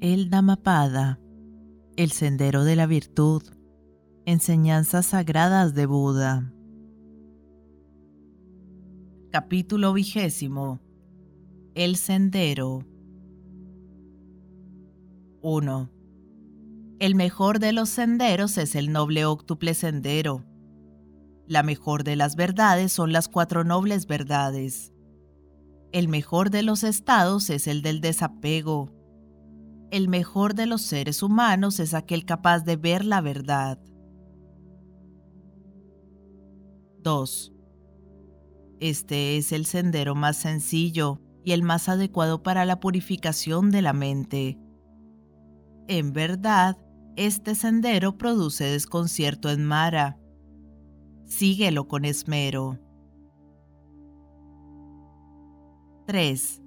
El Dhammapada, el sendero de la virtud, enseñanzas sagradas de Buda. Capítulo vigésimo. El sendero. 1. El mejor de los senderos es el noble óctuple sendero. La mejor de las verdades son las cuatro nobles verdades. El mejor de los estados es el del desapego. El mejor de los seres humanos es aquel capaz de ver la verdad. 2. Este es el sendero más sencillo y el más adecuado para la purificación de la mente. En verdad, este sendero produce desconcierto en Mara. Síguelo con esmero. 3.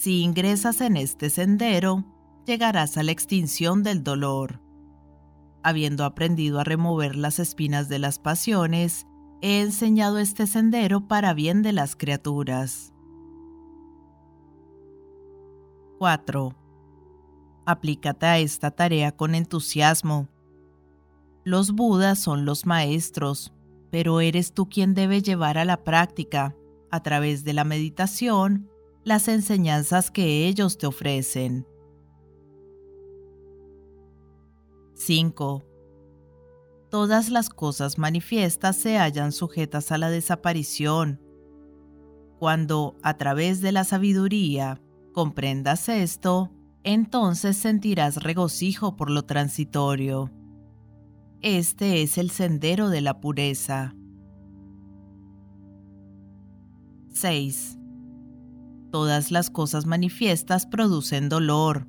Si ingresas en este sendero, llegarás a la extinción del dolor. Habiendo aprendido a remover las espinas de las pasiones, he enseñado este sendero para bien de las criaturas. 4. Aplícate a esta tarea con entusiasmo. Los Budas son los maestros, pero eres tú quien debe llevar a la práctica a través de la meditación, las enseñanzas que ellos te ofrecen. 5. Todas las cosas manifiestas se hallan sujetas a la desaparición. Cuando, a través de la sabiduría, comprendas esto, entonces sentirás regocijo por lo transitorio. Este es el sendero de la pureza. 6. Todas las cosas manifiestas producen dolor.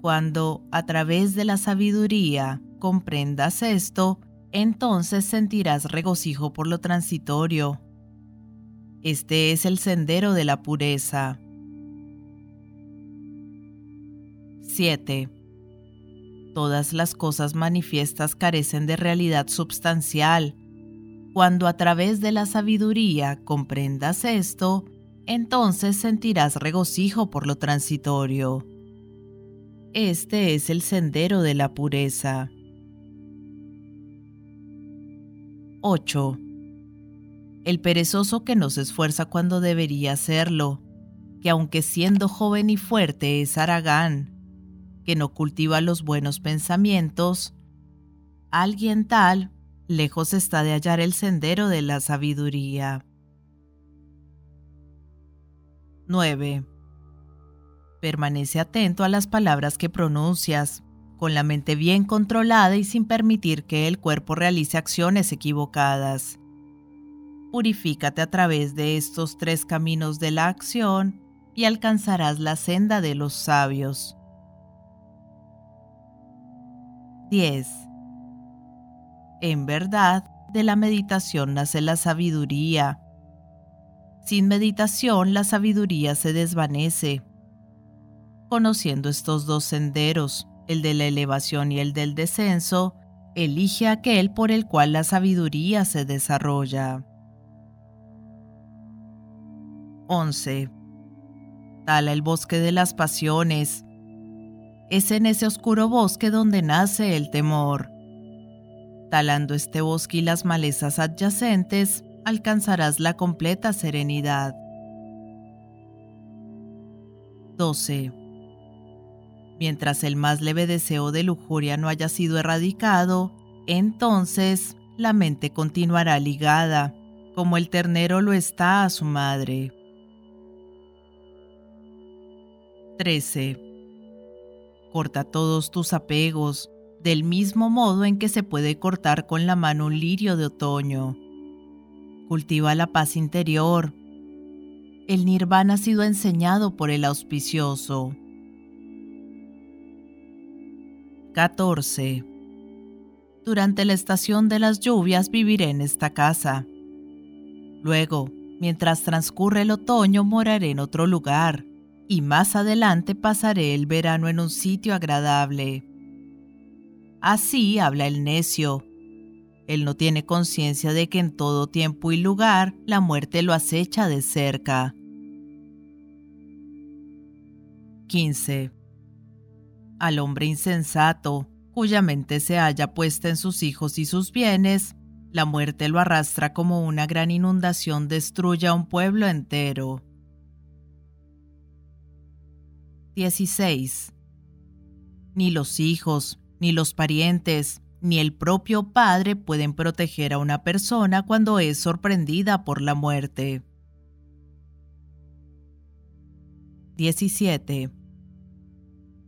Cuando, a través de la sabiduría, comprendas esto, entonces sentirás regocijo por lo transitorio. Este es el sendero de la pureza. 7. Todas las cosas manifiestas carecen de realidad substancial cuando a través de la sabiduría comprendas esto, entonces sentirás regocijo por lo transitorio. Este es el sendero de la pureza. 8. El perezoso que no se esfuerza cuando debería hacerlo, que aunque siendo joven y fuerte es aragán, que no cultiva los buenos pensamientos, alguien tal lejos está de hallar el sendero de la sabiduría. 9. Permanece atento a las palabras que pronuncias, con la mente bien controlada y sin permitir que el cuerpo realice acciones equivocadas. Purifícate a través de estos tres caminos de la acción y alcanzarás la senda de los sabios. 10. En verdad, de la meditación nace la sabiduría. Sin meditación, la sabiduría se desvanece. Conociendo estos dos senderos, el de la elevación y el del descenso, elige aquel por el cual la sabiduría se desarrolla. 11. Tala el bosque de las pasiones. Es en ese oscuro bosque donde nace el temor. Talando este bosque y las malezas adyacentes, alcanzarás la completa serenidad. 12. Mientras el más leve deseo de lujuria no haya sido erradicado, entonces la mente continuará ligada, como el ternero lo está a su madre. 13. Corta todos tus apegos, del mismo modo en que se puede cortar con la mano un lirio de otoño. Cultiva la paz interior. El nirvana ha sido enseñado por el auspicioso. 14. Durante la estación de las lluvias viviré en esta casa. Luego, mientras transcurre el otoño, moraré en otro lugar, y más adelante pasaré el verano en un sitio agradable. Así habla el necio. Él no tiene conciencia de que en todo tiempo y lugar la muerte lo acecha de cerca. 15. al hombre insensato, cuya mente se halla puesta en sus hijos y sus bienes, la muerte lo arrastra como una gran inundación destruye a un pueblo entero. 16. Ni los hijos, ni los parientes, ni el propio padre pueden proteger a una persona cuando es sorprendida por la muerte. 17.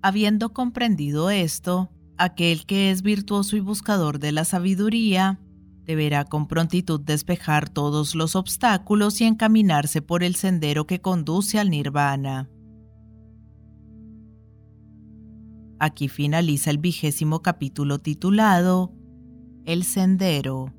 Habiendo comprendido esto, aquel que es virtuoso y buscador de la sabiduría, deberá con prontitud despejar todos los obstáculos y encaminarse por el sendero que conduce al nirvana. Aquí finaliza el vigésimo capítulo titulado El Sendero.